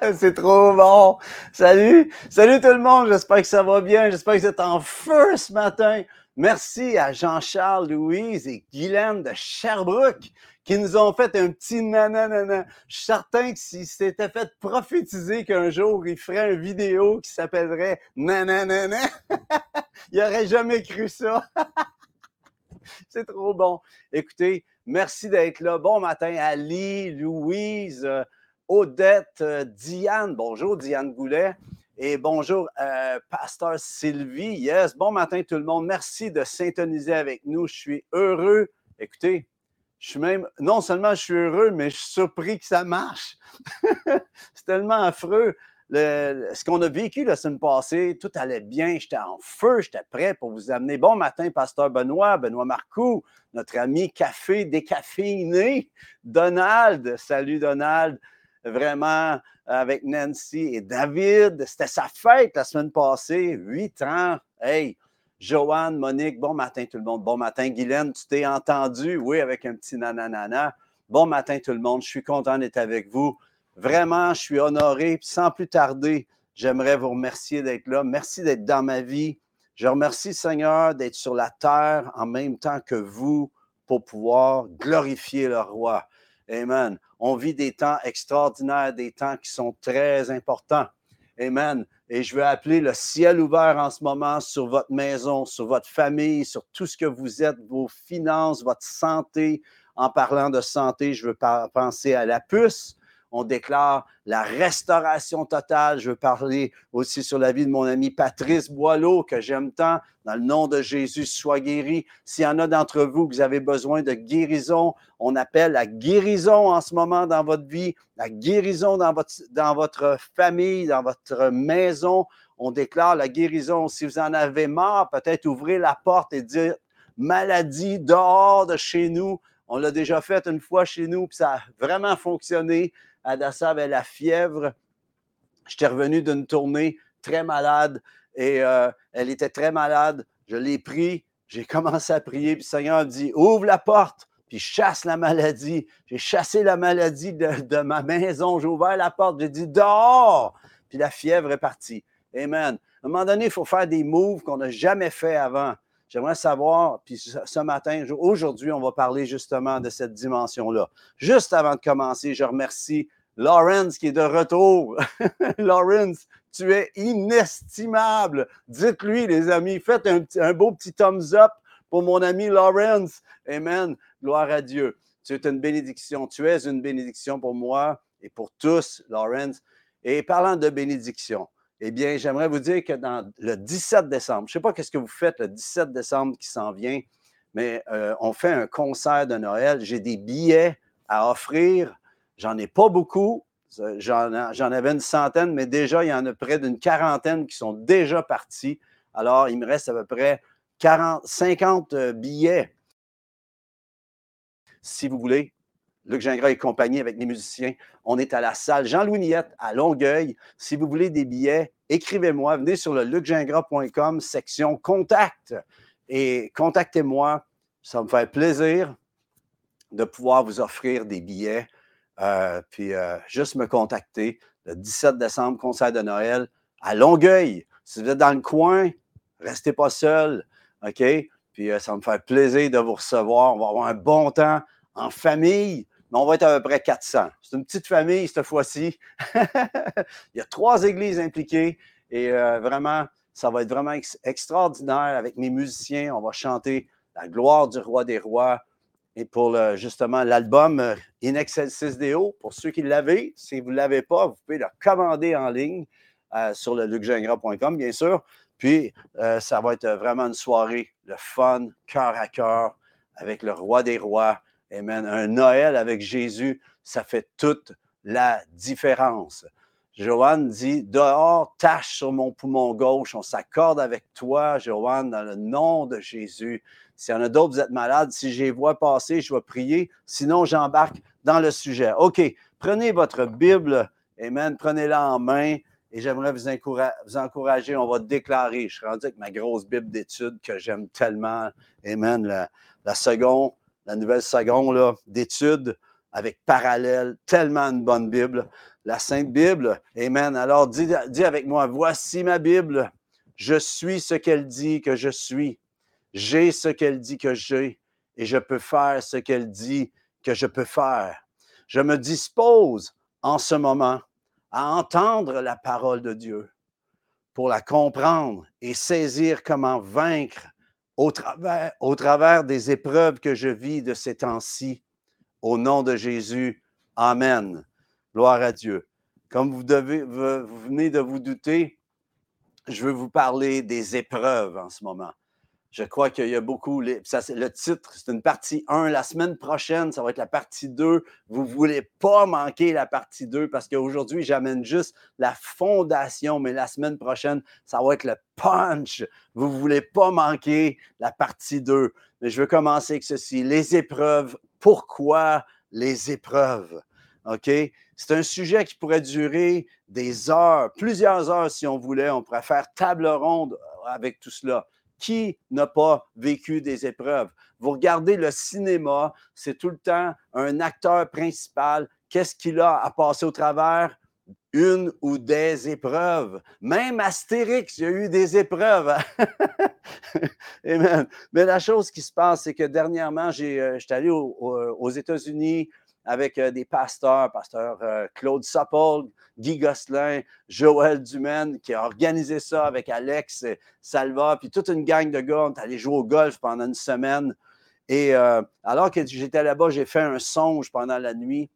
C'est trop bon. Salut. Salut tout le monde. J'espère que ça va bien. J'espère que vous êtes en feu ce matin. Merci à Jean-Charles, Louise et Guylaine de Sherbrooke qui nous ont fait un petit nanana. Je suis certain que s'ils s'étaient fait prophétiser qu'un jour ils feraient une vidéo qui s'appellerait nanana, ils n'auraient jamais cru ça. C'est trop bon. Écoutez, merci d'être là. Bon matin, Ali, Louise, euh, Odette, euh, Diane. Bonjour, Diane Goulet. Et bonjour, euh, Pasteur Sylvie. Yes, bon matin tout le monde. Merci de syntoniser avec nous. Je suis heureux. Écoutez, je suis même, non seulement je suis heureux, mais je suis surpris que ça marche. C'est tellement affreux ce qu'on a vécu la semaine passée, tout allait bien, j'étais en feu, j'étais prêt pour vous amener. Bon matin, Pasteur Benoît, Benoît Marcoux, notre ami café décaféiné, Donald. Salut Donald, vraiment avec Nancy et David. C'était sa fête la semaine passée, huit ans. Hey, Joanne, Monique, bon matin tout le monde. Bon matin, Guylaine, tu t'es entendu? Oui, avec un petit nananana. Bon matin tout le monde, je suis content d'être avec vous. Vraiment, je suis honoré. sans plus tarder, j'aimerais vous remercier d'être là. Merci d'être dans ma vie. Je remercie, Seigneur, d'être sur la terre en même temps que vous pour pouvoir glorifier le roi. Amen. On vit des temps extraordinaires, des temps qui sont très importants. Amen. Et je veux appeler le ciel ouvert en ce moment sur votre maison, sur votre famille, sur tout ce que vous êtes, vos finances, votre santé. En parlant de santé, je veux penser à la puce on déclare la restauration totale. Je veux parler aussi sur la vie de mon ami Patrice Boileau, que j'aime tant. Dans le nom de Jésus, sois guéri. S'il y en a d'entre vous que vous avez besoin de guérison, on appelle la guérison en ce moment dans votre vie, la guérison dans votre, famille, dans votre maison. On déclare la guérison. Si vous en avez marre, peut-être ouvrez la porte et dire maladie dehors de chez nous. On l'a déjà fait une fois chez nous, puis ça a vraiment fonctionné. Adassa avait la fièvre. J'étais revenu d'une tournée très malade et euh, elle était très malade. Je l'ai pris, j'ai commencé à prier, puis le Seigneur a dit Ouvre la porte, puis chasse la maladie. J'ai chassé la maladie de, ma maison, j'ai ouvert la porte, j'ai dit Dehors Puis la fièvre est partie. Amen. À un moment donné, il faut faire des moves qu'on n'a jamais fait avant. J'aimerais savoir, puis ce matin, aujourd'hui, on va parler justement de cette dimension-là. Juste avant de commencer, je remercie Lawrence qui est de retour. Lawrence, tu es inestimable. Dites-lui, les amis, faites un, beau petit thumbs up pour mon ami Lawrence. Amen. Gloire à Dieu. Tu es une bénédiction. Tu es une bénédiction pour moi et pour tous, Lawrence. Et parlant de bénédiction, eh bien, j'aimerais vous dire que dans le 17 décembre, je ne sais pas qu'est-ce que vous faites le 17 décembre qui s'en vient, mais euh, on fait un concert de Noël. J'ai des billets à offrir. J'en ai pas beaucoup. J'en avais une centaine, mais déjà, il y en a près d'une quarantaine qui sont déjà partis. Alors, il me reste à peu près 40, 50 euh, billets. Si vous voulez, Luc Gingras et compagnie avec les musiciens. On est à la salle Jean-Louis Niette à Longueuil. Si vous voulez des billets, écrivez-moi. Venez sur le lucgingras.com, section contact. Et contactez-moi. Ça me fait plaisir de pouvoir vous offrir des billets. Euh, puis euh, juste me contacter le 17 décembre, concert de Noël à Longueuil. Si vous êtes dans le coin, restez pas seul. OK? Puis euh, ça me fait plaisir de vous recevoir. On va avoir un bon temps en famille mais on va être à peu près 400. C'est une petite famille cette fois-ci. Il y a trois églises impliquées et euh, vraiment, ça va être vraiment extraordinaire avec mes musiciens. On va chanter la gloire du roi des rois. Et pour justement l'album euh, In Excelsis Deo, pour ceux qui l'avaient, si vous ne l'avez pas, vous pouvez le commander en ligne euh, sur le bien sûr. Puis, ça va être vraiment une soirée, le fun, cœur à cœur, avec le roi des rois, Amen. Un Noël avec Jésus, ça fait toute la différence. Joanne dit Dehors, tâche sur mon poumon gauche, on s'accorde avec toi, Joanne, dans le nom de Jésus. S'il y en a d'autres, vous êtes malades, si je les vois passer, je vais prier. Sinon, j'embarque dans le sujet. OK, prenez votre Bible, Amen, prenez-la en main et j'aimerais vous, encourager. On va déclarer. Je suis rendu avec ma grosse Bible d'études que j'aime tellement. Amen. La seconde, la nouvelle seconde d'études avec parallèle, tellement une bonne Bible. La Sainte Bible, Amen. Alors dis, dis avec moi, voici ma Bible. Je suis ce qu'elle dit que je suis. J'ai ce qu'elle dit que j'ai et je peux faire ce qu'elle dit que je peux faire. Je me dispose en ce moment à entendre la parole de Dieu pour la comprendre et saisir comment vaincre au travers, des épreuves que je vis de ces temps-ci. Au nom de Jésus, Amen. Gloire à Dieu. Comme vous venez de vous douter, je veux vous parler des épreuves en ce moment. Je crois qu'il y a beaucoup. Le titre, c'est une partie 1. La semaine prochaine, ça va être la partie 2. Vous ne voulez pas manquer la partie 2 parce qu'aujourd'hui, j'amène juste la fondation, mais la semaine prochaine, ça va être le punch. Vous ne voulez pas manquer la partie 2. Mais je veux commencer avec ceci. Les épreuves. Pourquoi les épreuves? OK? C'est un sujet qui pourrait durer des heures, plusieurs heures si on voulait. On pourrait faire table ronde avec tout cela. Qui n'a pas vécu des épreuves? Vous regardez le cinéma, c'est tout le temps un acteur principal. Qu'est-ce qu'il a à passer au travers? Une ou des épreuves. Même Astérix, il y a eu des épreuves. Mais la chose qui se passe, c'est que dernièrement, euh, j'étais allé aux États-Unis avec euh, des pasteurs, pasteur euh, Claude Sapol, Guy Gosselin, Joël Dumaine, qui a organisé ça avec Alex Salva, puis toute une gang de gars. On est allé jouer au golf pendant une semaine. Et euh, alors que j'étais là-bas, j'ai fait un songe pendant la nuit.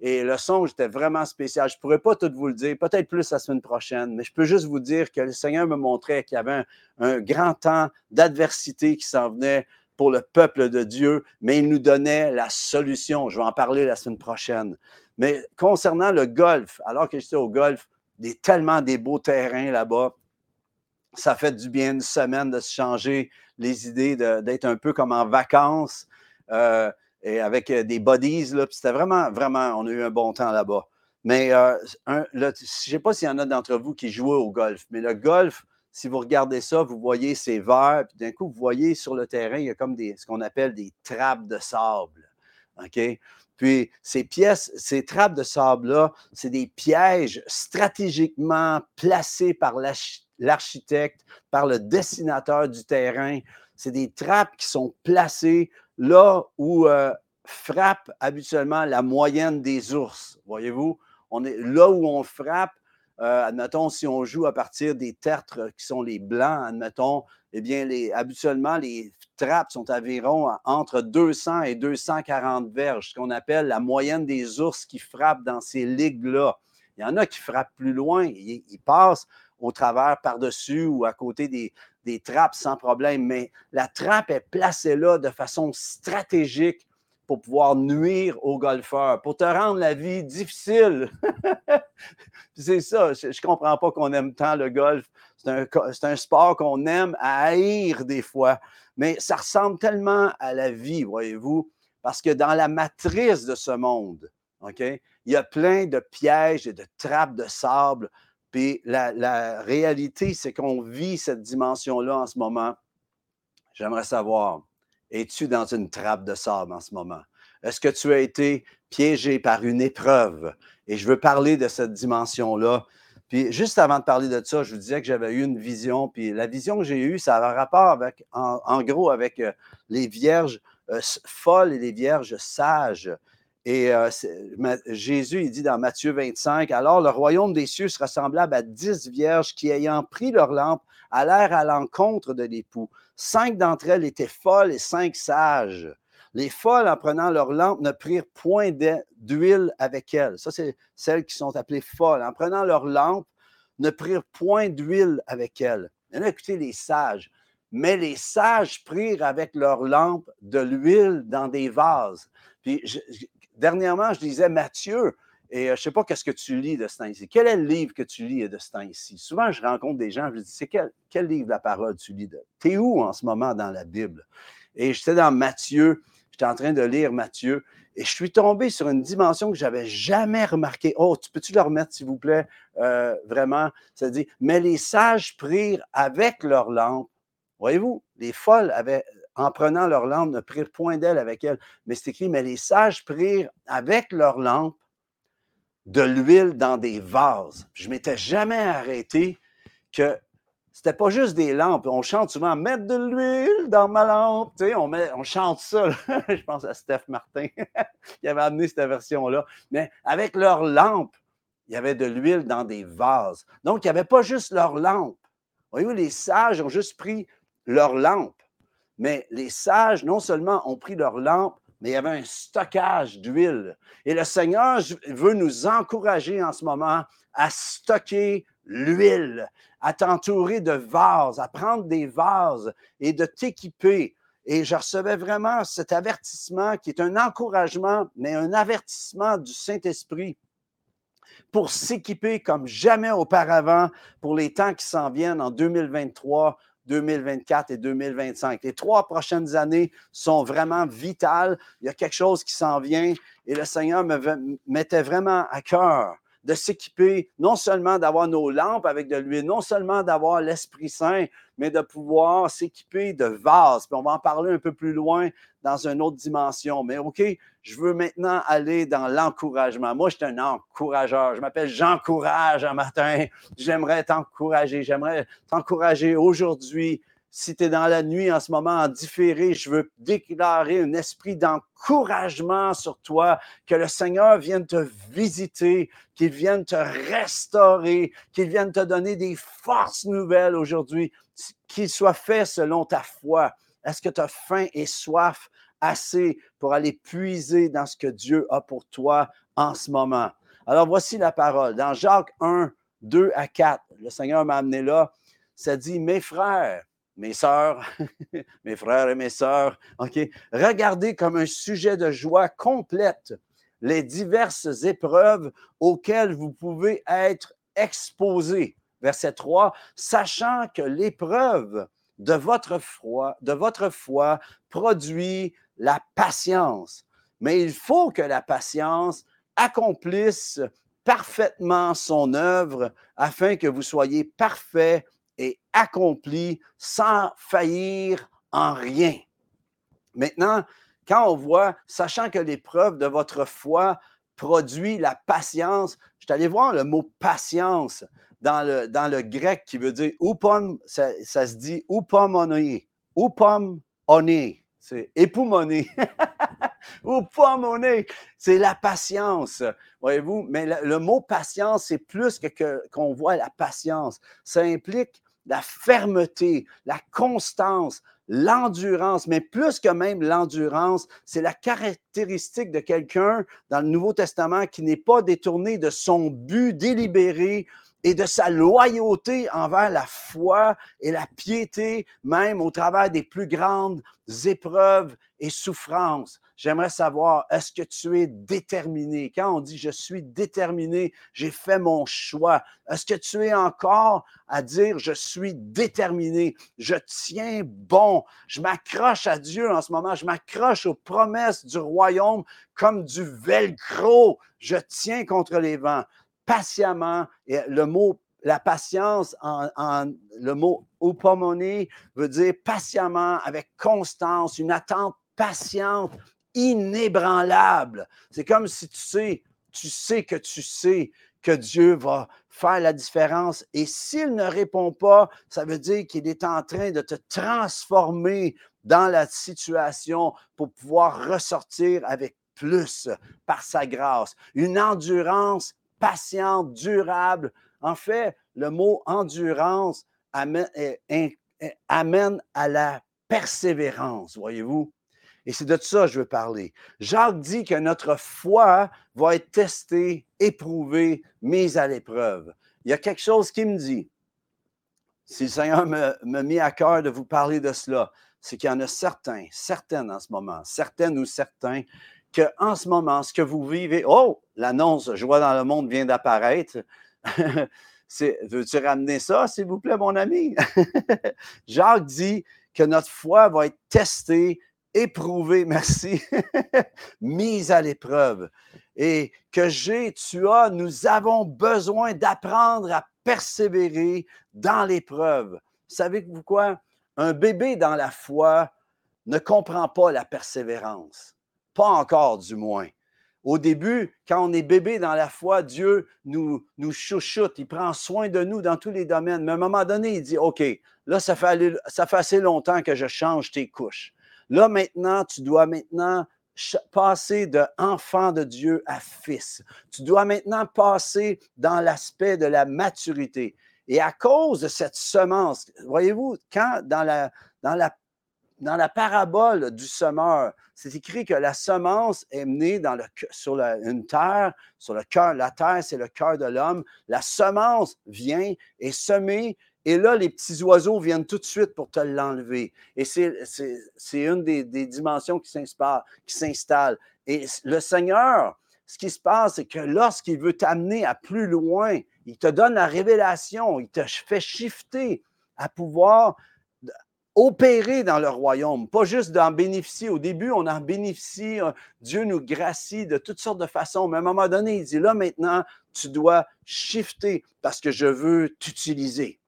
Et le songe était vraiment spécial. Je ne pourrais pas tout vous le dire, peut-être plus la semaine prochaine, mais je peux juste vous dire que le Seigneur me montrait qu'il y avait un grand temps d'adversité qui s'en venait pour le peuple de Dieu, mais il nous donnait la solution. Je vais en parler la semaine prochaine. Mais concernant le golf, alors que j'étais au golf, il y a tellement des beaux terrains là-bas. Ça fait du bien une semaine de se changer les idées, d'être un peu comme en vacances euh, et avec euh, des buddies. C'était vraiment, vraiment, on a eu un bon temps là-bas. Mais euh, je ne sais pas s'il y en a d'entre vous qui jouent au golf, mais le golf, si vous regardez ça, vous voyez ces verres, puis d'un coup, vous voyez sur le terrain, il y a comme des, ce qu'on appelle des trappes de sable. OK? Puis ces pièces, ces trappes de sable-là, c'est des pièges stratégiquement placés par l'architecte, par le dessinateur du terrain. C'est des trappes qui sont placées là où euh, frappe habituellement la moyenne des ours. Voyez-vous? On est là où on frappe, euh, admettons, si on joue à partir des tertres qui sont les blancs, admettons, eh bien, les, habituellement, les trappes sont environ entre 200 et 240 verges, ce qu'on appelle la moyenne des ours qui frappent dans ces ligues-là. Il y en a qui frappent plus loin, ils, passent au travers, par-dessus ou à côté des, des trappes sans problème, mais la trappe est placée là de façon stratégique pour pouvoir nuire aux golfeurs, pour te rendre la vie difficile. c'est ça, je ne comprends pas qu'on aime tant le golf. C'est un, sport qu'on aime à haïr des fois, mais ça ressemble tellement à la vie, voyez-vous, parce que dans la matrice de ce monde, OK, il y a plein de pièges et de trappes de sable. Puis la réalité, c'est qu'on vit cette dimension-là en ce moment. J'aimerais savoir, es-tu dans une trappe de sable en ce moment? Est-ce que tu as été piégé par une épreuve? Et je veux parler de cette dimension-là. Puis juste avant de parler de ça, je vous disais que j'avais eu une vision. Puis la vision que j'ai eue, ça a un rapport avec, en, gros avec euh, les vierges euh, folles et les vierges sages. Et euh, Jésus, il dit dans Matthieu 25, Alors le royaume des cieux sera semblable à dix vierges qui, ayant pris leur lampe, allèrent à l'encontre de l'époux. Cinq d'entre elles étaient folles et cinq sages. Les folles, en prenant leur lampe, ne prirent point d'huile avec elles. Ça, c'est celles qui sont appelées folles. En prenant leur lampe, ne prirent point d'huile avec elles. a écoutez les sages. Mais les sages prirent avec leur lampe de l'huile dans des vases. Puis, dernièrement, je disais Matthieu, et euh, je ne sais pas qu'est-ce que tu lis de ce temps-ci. Quel est le livre que tu lis de ce temps-ci? Souvent, je rencontre des gens, je dis, c'est quel, livre de la parole tu lis? Tu es où en ce moment dans la Bible? Et j'étais dans Matthieu, j'étais en train de lire Matthieu, et je suis tombé sur une dimension que je n'avais jamais remarquée. Oh, tu peux-tu le remettre, s'il vous plaît? Euh, vraiment, ça dit, mais les sages prirent avec leur lampe. Voyez-vous, les folles avaient en prenant leur lampe, ne prirent point d'elle avec elle. Mais c'est écrit, mais les sages prirent avec leur lampe de l'huile dans des vases. Je m'étais jamais arrêté que c'était pas juste des lampes. On chante souvent mettre de l'huile dans ma lampe. On, on chante ça. Je pense à Steph Martin qui avait amené cette version-là. Mais avec leur lampe, il y avait de l'huile dans des vases. Donc, il n'y avait pas juste leur lampe. Voyez-vous, les sages ont juste pris leur lampe. Mais les sages, non seulement ont pris leur lampe, mais il y avait un stockage d'huile. Et le Seigneur veut nous encourager en ce moment à stocker l'huile, à t'entourer de vases, à prendre des vases et de t'équiper. Et je recevais vraiment cet avertissement qui est un encouragement, mais un avertissement du Saint-Esprit pour s'équiper comme jamais auparavant pour les temps qui s'en viennent en 2023, 2024 et 2025. Les trois prochaines années sont vraiment vitales. Il y a quelque chose qui s'en vient et le Seigneur me mettait vraiment à cœur de s'équiper, non seulement d'avoir nos lampes avec de l'huile, non seulement d'avoir l'Esprit Saint, mais de pouvoir s'équiper de vases. Puis on va en parler un peu plus loin dans une autre dimension. Mais OK, je veux maintenant aller dans l'encouragement. Moi, je suis un encourageur. Je m'appelle Jean Courage un matin. J'aimerais t'encourager. J'aimerais t'encourager aujourd'hui si tu es dans la nuit en ce moment en différé, je veux déclarer un esprit d'encouragement sur toi, que le Seigneur vienne te visiter, qu'il vienne te restaurer, qu'il vienne te donner des forces nouvelles aujourd'hui, qu'il soit fait selon ta foi. Est-ce que tu as faim et soif assez pour aller puiser dans ce que Dieu a pour toi en ce moment? Alors voici la parole. Dans Jacques 1, 2 à 4, le Seigneur m'a amené là. Ça dit, mes frères, mes sœurs, mes frères et mes sœurs? Regardez comme un sujet de joie complète les diverses épreuves auxquelles vous pouvez être exposés. Verset 3, sachant que l'épreuve de votre foi, de votre foi produit la patience. Mais il faut que la patience accomplisse parfaitement son œuvre afin que vous soyez parfaits et accompli sans faillir en rien. Maintenant, quand on voit, sachant que l'épreuve de votre foi produit la patience, je suis allé voir le mot patience dans le, grec qui veut dire upom, ça, ça se dit upomone, upomone, c'est époumoné. upomone, c'est la patience, voyez-vous? Mais le, le, mot patience, c'est plus que qu'on voit la patience. Ça implique la fermeté, la constance, l'endurance, mais plus que même l'endurance, c'est la caractéristique de quelqu'un dans le Nouveau Testament qui n'est pas détourné de son but délibéré et de sa loyauté envers la foi et la piété, même au travers des plus grandes épreuves et souffrances. J'aimerais savoir, est-ce que tu es déterminé? Quand on dit je suis déterminé, j'ai fait mon choix, est-ce que tu es encore à dire je suis déterminé, je tiens bon, je m'accroche à Dieu en ce moment, je m'accroche aux promesses du royaume comme du velcro, je tiens contre les vents patiemment. Et le mot la patience, en, le mot upomone veut dire patiemment, avec constance, une attente patiente inébranlable. C'est comme si tu sais, tu sais que tu sais que Dieu va faire la différence. Et s'il ne répond pas, ça veut dire qu'il est en train de te transformer dans la situation pour pouvoir ressortir avec plus par sa grâce. Une endurance patiente, durable. En fait, le mot endurance amène, amène à la persévérance, voyez-vous? Et c'est de ça que je veux parler. Jacques dit que notre foi va être testée, éprouvée, mise à l'épreuve. Il y a quelque chose qui me dit, si le Seigneur me, mis à cœur de vous parler de cela, c'est qu'il y en a certains, certaines en ce moment, certaines ou certains, que en ce moment, ce que vous vivez, oh, l'annonce Joie dans le monde vient d'apparaître. Veux-tu ramener ça, s'il vous plaît, mon ami? Jacques dit que notre foi va être testée, éprouvé, merci, mise à l'épreuve. Et que j'ai, tu as, nous avons besoin d'apprendre à persévérer dans l'épreuve. Savez-vous quoi? Un bébé dans la foi ne comprend pas la persévérance. Pas encore, du moins. Au début, quand on est bébé dans la foi, Dieu nous, nous chouchoute, il prend soin de nous dans tous les domaines. Mais à un moment donné, il dit, OK, là, ça fait, ça fait assez longtemps que je change tes couches. Là, maintenant, tu dois maintenant passer de enfant de Dieu à fils. Tu dois maintenant passer dans l'aspect de la maturité. Et à cause de cette semence, voyez-vous, quand dans la, parabole du semeur, c'est écrit que la semence est menée dans le, sur une terre, sur le cœur. La terre, c'est le cœur de l'homme. La semence vient et semée et là, les petits oiseaux viennent tout de suite pour te l'enlever. Et c'est une des, dimensions qui s'installe. Et le Seigneur, ce qui se passe, c'est que lorsqu'il veut t'amener à plus loin, il te donne la révélation, il te fait shifter à pouvoir opérer dans le royaume, pas juste d'en bénéficier. Au début, on en bénéficie, euh, Dieu nous gracie de toutes sortes de façons, mais à un moment donné, il dit, là maintenant, tu dois shifter parce que je veux t'utiliser.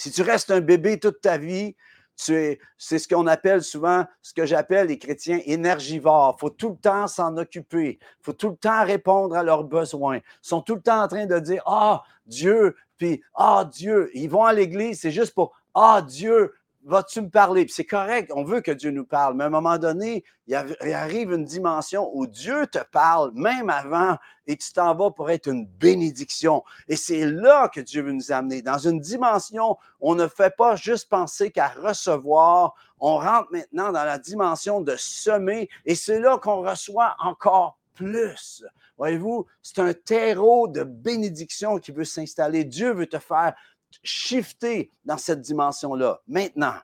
Si tu restes un bébé toute ta vie, c'est ce qu'on appelle souvent, ce que j'appelle les chrétiens énergivores. Il faut tout le temps s'en occuper. Il faut tout le temps répondre à leurs besoins. Ils sont tout le temps en train de dire Ah, Dieu, puis Ah, Dieu. Ils vont à l'église, c'est juste pour Ah, Dieu, vas-tu me parler? C'est correct, on veut que Dieu nous parle, mais à un moment donné, il arrive une dimension où Dieu te parle, même avant, et tu t'en vas pour être une bénédiction. Et c'est là que Dieu veut nous amener, dans une dimension, on ne fait pas juste penser qu'à recevoir, on rentre maintenant dans la dimension de semer, et c'est là qu'on reçoit encore plus. Voyez-vous, c'est un terreau de bénédiction qui veut s'installer. Dieu veut te faire shifter dans cette dimension-là. Maintenant,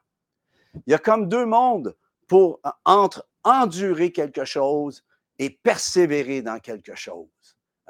il y a comme deux mondes pour, entre endurer quelque chose et persévérer dans quelque chose.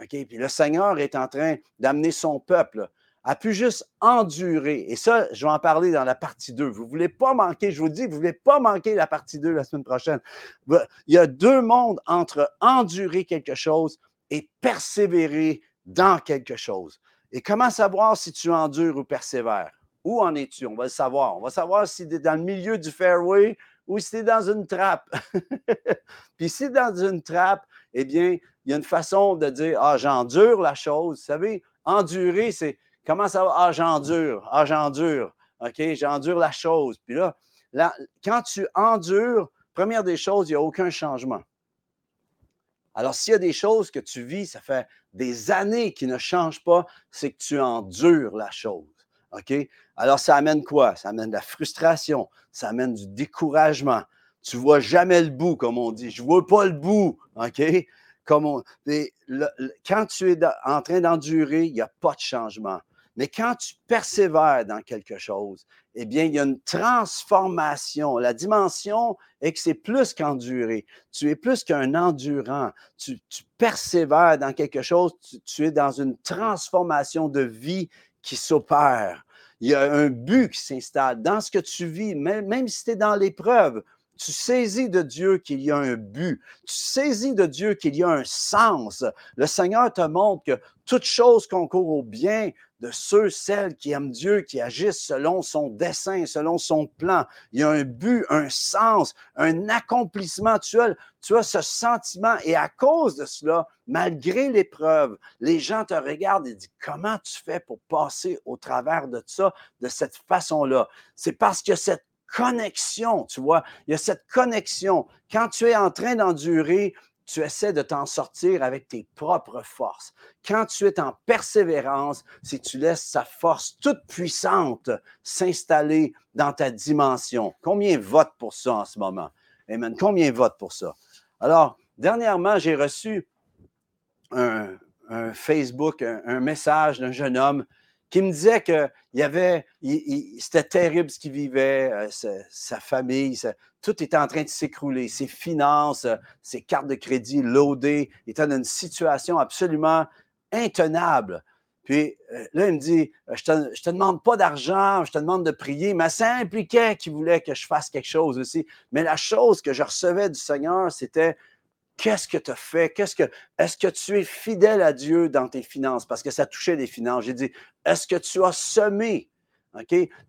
Puis le Seigneur est en train d'amener son peuple à plus juste endurer. Et ça, je vais en parler dans la partie 2. Vous ne voulez pas manquer, je vous dis, vous ne voulez pas manquer la partie 2 la semaine prochaine. Il y a deux mondes entre endurer quelque chose et persévérer dans quelque chose. Et comment savoir si tu endures ou persévères? Où en es-tu? On va le savoir. On va savoir si tu es dans le milieu du fairway ou si tu es dans une trappe. Puis si tu es dans une trappe, eh bien, il y a une façon de dire Ah, j'endure la chose. Vous savez, endurer, c'est comment va? Ah, j'endure. Ah, j'endure. OK, j'endure la chose. Puis là, là, quand tu endures, première des choses, il n'y a aucun changement. Alors, s'il y a des choses que tu vis, ça fait des années qui ne changent pas, c'est que tu endures la chose. OK? Alors, ça amène quoi? Ça amène de la frustration, ça amène du découragement. Tu ne vois jamais le bout, comme on dit. Je ne vois pas le bout. OK? Comme quand tu es en train d'endurer, il n'y a pas de changement. Mais quand tu persévères dans quelque chose, eh bien, il y a une transformation. La dimension est que c'est plus qu'endurer. Tu es plus qu'un endurant. Tu, persévères dans quelque chose. Tu, es dans une transformation de vie qui s'opère. Il y a un but qui s'installe dans ce que tu vis, même, même si tu es dans l'épreuve tu saisis de Dieu qu'il y a un but. Tu saisis de Dieu qu'il y a un sens. Le Seigneur te montre que toute chose concourt au bien de ceux, celles qui aiment Dieu, qui agissent selon son dessein, selon son plan. Il y a un but, un sens, un accomplissement. Tu as, tu as ce sentiment et à cause de cela, malgré l'épreuve, les gens te regardent et disent comment tu fais pour passer au travers de ça de cette façon-là? C'est parce que cette connexion, tu vois. Il y a cette connexion. Quand tu es en train d'endurer, tu essaies de t'en sortir avec tes propres forces. Quand tu es en persévérance, c'est tu laisses sa force toute puissante s'installer dans ta dimension. Combien vote pour ça en ce moment? Amen. Combien vote pour ça? Alors, dernièrement, j'ai reçu un, Facebook, un message d'un jeune homme qui me disait que il y avait, c'était terrible ce qu'il vivait, euh, sa, famille, tout était en train de s'écrouler, ses finances, euh, ses cartes de crédit loadées, il était dans une situation absolument intenable. Puis euh, là, il me dit, je te, te demande pas d'argent, je te demande de prier, mais ça impliquait qu'il voulait que je fasse quelque chose aussi. Mais la chose que je recevais du Seigneur, c'était Qu'est-ce que tu as fait? Est-ce que tu es fidèle à Dieu dans tes finances? Parce que ça touchait les finances. J'ai dit, est-ce que tu as semé?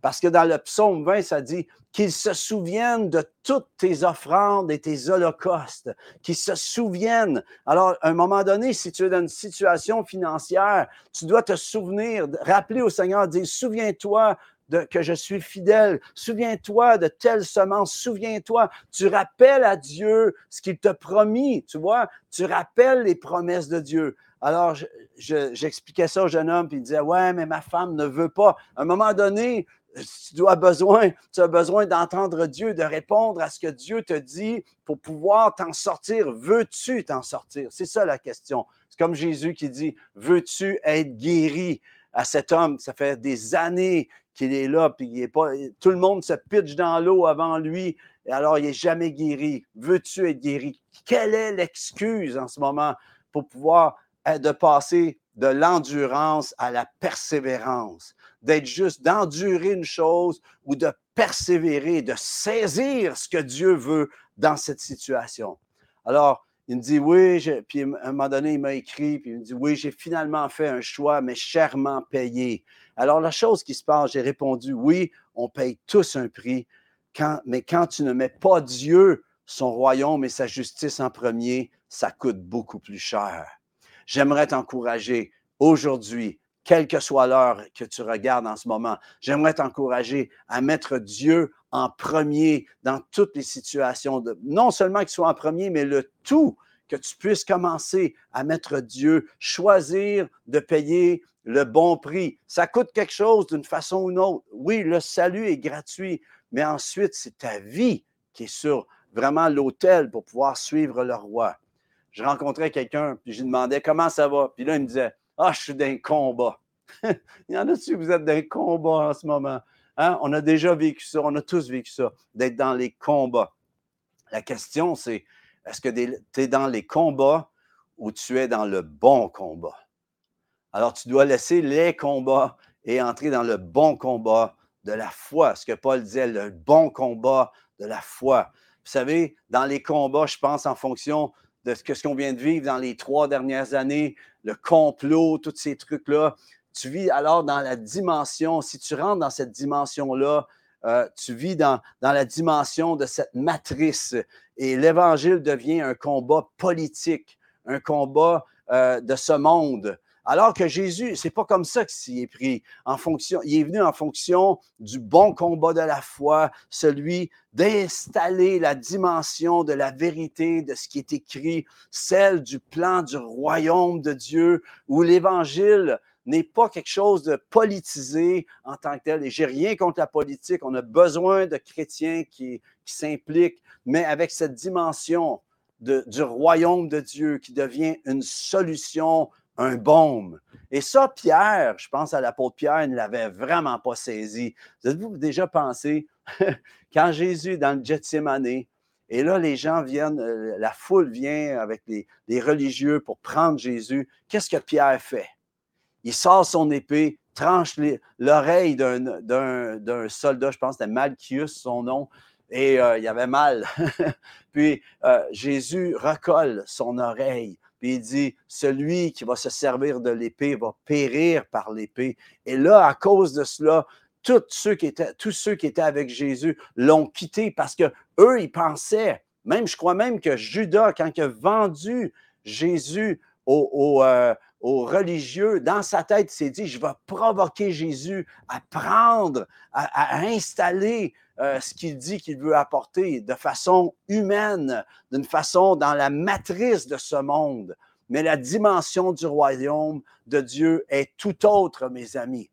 Parce que dans le psaume 20, ça dit qu'ils se souviennent de toutes tes offrandes et tes holocaustes, qu'ils se souviennent. Alors, à un moment donné, si tu es dans une situation financière, tu dois te souvenir, rappeler au Seigneur, dire, souviens-toi que je suis fidèle. Souviens-toi de telle semence. Souviens-toi. Tu rappelles à Dieu ce qu'il t'a promis. Tu vois, tu rappelles les promesses de Dieu. Alors, j'expliquais ça au jeune homme, puis il disait Ouais, mais ma femme ne veut pas. À un moment donné, tu dois besoin, tu as besoin d'entendre Dieu, de répondre à ce que Dieu te dit pour pouvoir t'en sortir. Veux-tu t'en sortir? C'est ça la question. C'est comme Jésus qui dit Veux-tu être guéri? À cet homme, ça fait des années qu'il est là, puis il est pas. Tout le monde se pitche dans l'eau avant lui, et alors il n'est jamais guéri. Veux-tu être guéri? Quelle est l'excuse en ce moment pour pouvoir de passer de l'endurance à la persévérance, d'être juste, d'endurer une chose ou de persévérer, de saisir ce que Dieu veut dans cette situation. Alors, il me dit oui, puis à un moment donné, il m'a écrit, puis il me dit oui, j'ai finalement fait un choix, mais chèrement payé. Alors, la chose qui se passe, j'ai répondu oui, on paye tous un prix, mais quand tu ne mets pas Dieu, son royaume et sa justice en premier, ça coûte beaucoup plus cher j'aimerais t'encourager aujourd'hui, quelle que soit l'heure que tu regardes en ce moment, j'aimerais t'encourager à mettre Dieu en premier dans toutes les situations. Non seulement qu'il soit en premier, mais le tout, que tu puisses commencer à mettre Dieu, choisir de payer le bon prix. Ça coûte quelque chose d'une façon ou d'une autre. Oui, le salut est gratuit, mais ensuite, c'est ta vie qui est sur vraiment l'autel pour pouvoir suivre le roi je rencontrais quelqu'un, puis je lui demandais comment ça va. Puis là, il me disait Ah, je suis d'un combat. il y en a-tu, vous êtes d'un combat en ce moment? Hein? On a déjà vécu ça, on a tous vécu ça, d'être dans les combats. La question, c'est est-ce que tu es dans les combats ou tu es dans le bon combat? Alors, tu dois laisser les combats et entrer dans le bon combat de la foi. Ce que Paul disait, le bon combat de la foi. Vous savez, dans les combats, je pense en fonction de ce qu'on vient de vivre dans les trois dernières années, le complot, tous ces trucs-là. Tu vis alors dans la dimension, si tu rentres dans cette dimension-là, euh, tu vis dans, la dimension de cette matrice et l'Évangile devient un combat politique, un combat euh, de ce monde. Alors que Jésus, c'est pas comme ça qu'il est pris. En fonction, il est venu en fonction du bon combat de la foi, celui d'installer la dimension de la vérité de ce qui est écrit, celle du plan du royaume de Dieu, où l'Évangile n'est pas quelque chose de politisé en tant que tel. Et j'ai rien contre la politique. On a besoin de chrétiens qui, s'impliquent, mais avec cette dimension du royaume de Dieu qui devient une solution un baume. Et ça, Pierre, je pense à l'apôtre Pierre, ne l'avait vraiment pas saisi. Vous avez-vous déjà pensé, quand Jésus dans le Gethsemane, et là, les gens viennent, euh, la foule vient avec les, religieux pour prendre Jésus, qu'est-ce que Pierre fait? Il sort son épée, tranche l'oreille d'un soldat, je pense, c'était Malchius, son nom, et euh, il avait mal. Puis euh, Jésus recolle son oreille. Puis il dit, celui qui va se servir de l'épée va périr par l'épée. Et là, à cause de cela, tous ceux qui étaient, tous ceux qui étaient avec Jésus l'ont quitté parce que eux, ils pensaient, même je crois même que Judas, quand il a vendu Jésus aux, euh, religieux, dans sa tête, il s'est dit, je vais provoquer Jésus à prendre, à installer euh, ce qu'il dit qu'il veut apporter de façon humaine, d'une façon dans la matrice de ce monde. Mais la dimension du royaume de Dieu est tout autre, mes amis.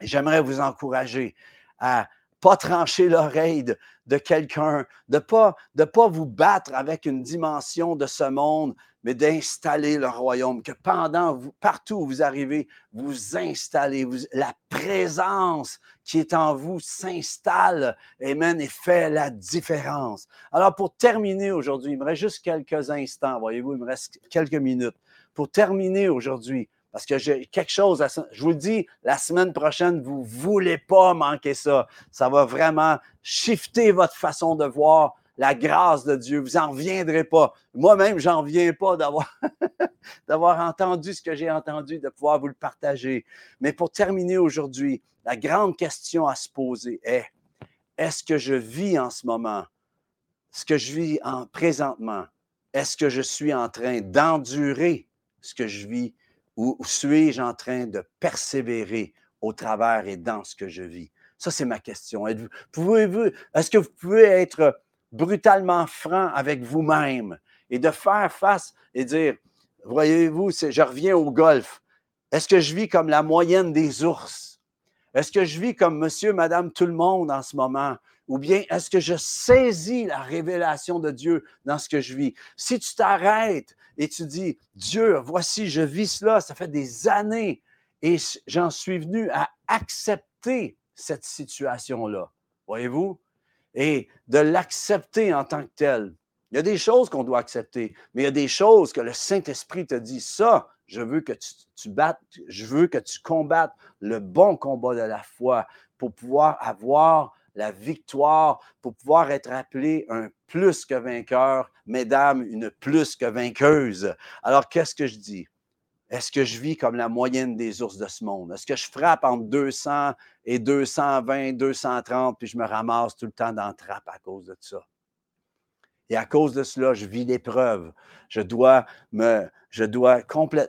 J'aimerais vous encourager à pas trancher l'oreille de, quelqu'un, de ne pas, de pas vous battre avec une dimension de ce monde, mais d'installer le royaume, que pendant, partout où vous arrivez, vous installez, la présence qui est en vous s'installe, et fait la différence. Alors, pour terminer aujourd'hui, il me reste juste quelques instants, voyez-vous, il me reste quelques minutes. Pour terminer aujourd'hui, parce que j'ai quelque chose à Je vous le dis, la semaine prochaine, vous ne voulez pas manquer ça. Ça va vraiment shifter votre façon de voir la grâce de Dieu. Vous n'en reviendrez pas. Moi-même, j'en viens pas d'avoir, d'avoir entendu ce que j'ai entendu, de pouvoir vous le partager. Mais pour terminer aujourd'hui, la grande question à se poser est, est-ce que je vis en ce moment ce que je vis en présentement? Est-ce que je suis en train d'endurer ce que je vis ou suis-je en train de persévérer au travers et dans ce que je vis? Ça, c'est ma question. Est-ce que vous pouvez être brutalement franc avec vous-même et de faire face et dire, voyez-vous, je reviens au golf. Est-ce que je vis comme la moyenne des ours? Est-ce que je vis comme monsieur, madame, tout le monde en ce moment? Ou bien est-ce que je saisis la révélation de Dieu dans ce que je vis? Si tu t'arrêtes et tu dis, Dieu, voici, je vis cela, ça fait des années et j'en suis venu à accepter cette situation-là. Voyez-vous? Et de l'accepter en tant que tel. Il y a des choses qu'on doit accepter, mais il y a des choses que le Saint-Esprit te dit, ça, je veux que tu, tu, battes, je veux que tu combattes le bon combat de la foi pour pouvoir avoir la victoire, pour pouvoir être appelé un plus que vainqueur, mesdames, une plus que vainqueuse. Alors, qu'est-ce que je dis? Est-ce que je vis comme la moyenne des ours de ce monde? Est-ce que je frappe entre 200 et 220, 230, puis je me ramasse tout le temps dans trappe à cause de ça? Et à cause de cela, je vis l'épreuve. Je dois me, je dois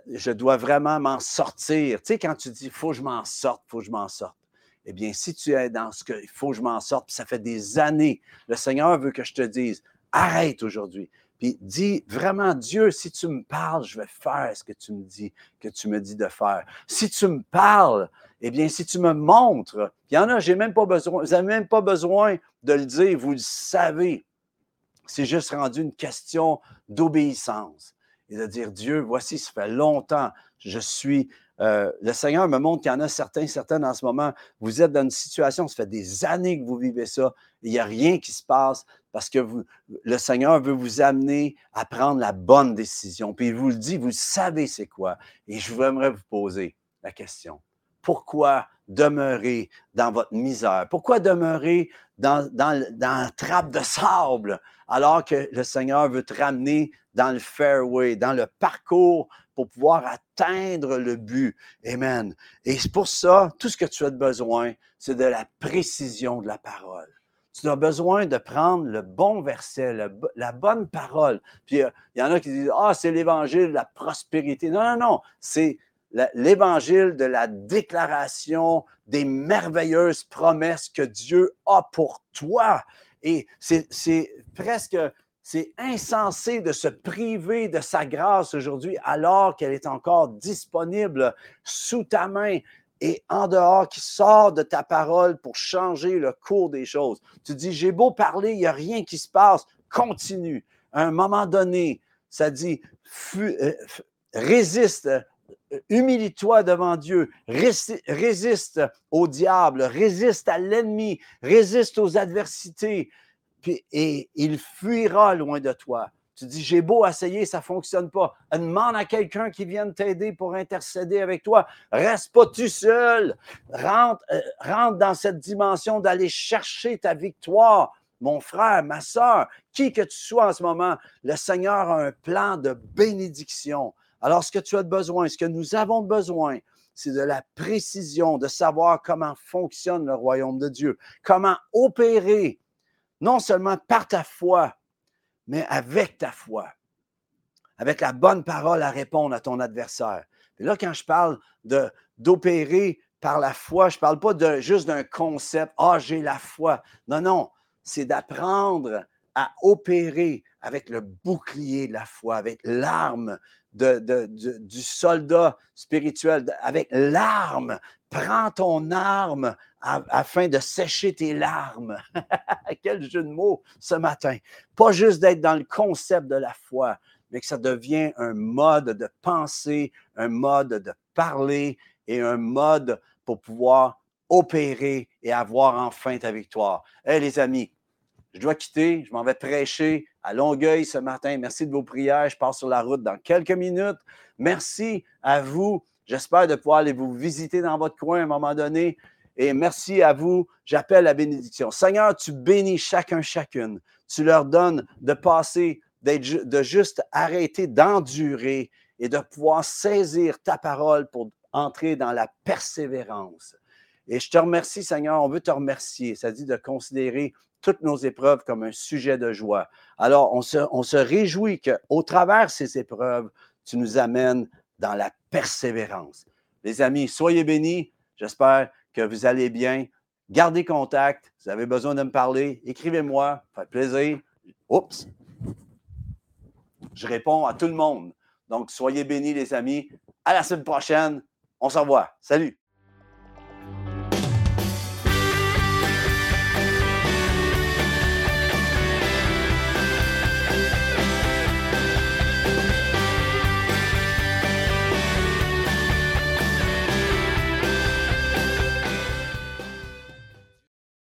je dois vraiment m'en sortir. Tu sais, quand tu dis, faut que je m'en sorte, faut que je m'en sorte. Eh bien, si tu es dans ce que, il faut que je m'en sorte, puis ça fait des années, le Seigneur veut que je te dise, arrête aujourd'hui. Puis dis vraiment, Dieu, si tu me parles, je vais faire ce que tu me dis, que tu me dis de faire. Si tu me parles, eh bien, si tu me montres, il y en a, j'ai même pas besoin, vous n'avez même pas besoin de le dire, vous le savez. C'est juste rendu une question d'obéissance et de dire, Dieu, voici, ça fait longtemps, je suis euh, le Seigneur me montre qu'il y en a certains, certaines en ce moment. Vous êtes dans une situation, ça fait des années que vous vivez ça. Il n'y a rien qui se passe parce que le Seigneur veut vous amener à prendre la bonne décision. Puis il vous le dit, vous savez c'est quoi. Et je voudrais vous poser la question. Pourquoi demeurer dans votre misère? Pourquoi demeurer dans, dans, dans la trappe de sable alors que le Seigneur veut te ramener dans le fairway, dans le parcours pour pouvoir atteindre le but. Amen. Et pour ça, tout ce que tu as besoin, c'est de la précision de la parole. Tu as besoin de prendre le bon verset, la bonne parole. Puis euh, il y en a qui disent, ah, c'est l'évangile de la prospérité. Non, non, non, c'est l'évangile de la déclaration des merveilleuses promesses que Dieu a pour toi. Et c'est presque c'est insensé de se priver de sa grâce aujourd'hui alors qu'elle est encore disponible sous ta main et en dehors qui sort de ta parole pour changer le cours des choses. Tu dis, j'ai beau parler, il n'y a rien qui se passe, continue. À un moment donné, ça dit, euh, résiste, euh, humilie-toi devant Dieu, résiste au diable, résiste à l'ennemi, résiste aux adversités, et il fuira loin de toi. Tu dis, j'ai beau essayer, ça ne fonctionne pas. Demande à quelqu'un qui vienne t'aider pour intercéder avec toi. Reste pas tout seul. Rentre, euh, rentre dans cette dimension d'aller chercher ta victoire. Mon frère, ma soeur, qui que tu sois en ce moment, le Seigneur a un plan de bénédiction. Alors, ce que tu as besoin, ce que nous avons besoin, c'est de la précision, de savoir comment fonctionne le royaume de Dieu, comment opérer non seulement par ta foi, mais avec ta foi, avec la bonne parole à répondre à ton adversaire. Et là, quand je parle d'opérer par la foi, je ne parle pas de, juste d'un concept, ah, j'ai la foi. Non, non, c'est d'apprendre à opérer avec le bouclier de la foi, avec l'arme du soldat spirituel, avec l'arme. Prends ton arme afin de sécher tes larmes. Quel jeu de mots ce matin. Pas juste d'être dans le concept de la foi, mais que ça devient un mode de penser, un mode de parler et un mode pour pouvoir opérer et avoir enfin ta victoire. Hé les amis, je dois quitter, je m'en vais prêcher à Longueuil ce matin. Merci de vos prières. Je pars sur la route dans quelques minutes. Merci à vous. J'espère de pouvoir aller vous visiter dans votre coin à un moment donné. Et merci à vous. J'appelle la bénédiction. Seigneur, tu bénis chacun, chacune. Tu leur donnes de passer, de juste arrêter d'endurer et de pouvoir saisir ta parole pour entrer dans la persévérance. Et je te remercie, Seigneur. On veut te remercier. Ça dit de considérer toutes nos épreuves comme un sujet de joie. Alors, on se, on se réjouit qu'au travers de ces épreuves, tu nous amènes dans la persévérance. Les amis, soyez bénis. J'espère que vous allez bien. Gardez contact. Vous avez besoin de me parler. Écrivez-moi. Ça fait plaisir. Oups. Je réponds à tout le monde. Donc, soyez bénis, les amis. À la semaine prochaine. On se revoit. Salut.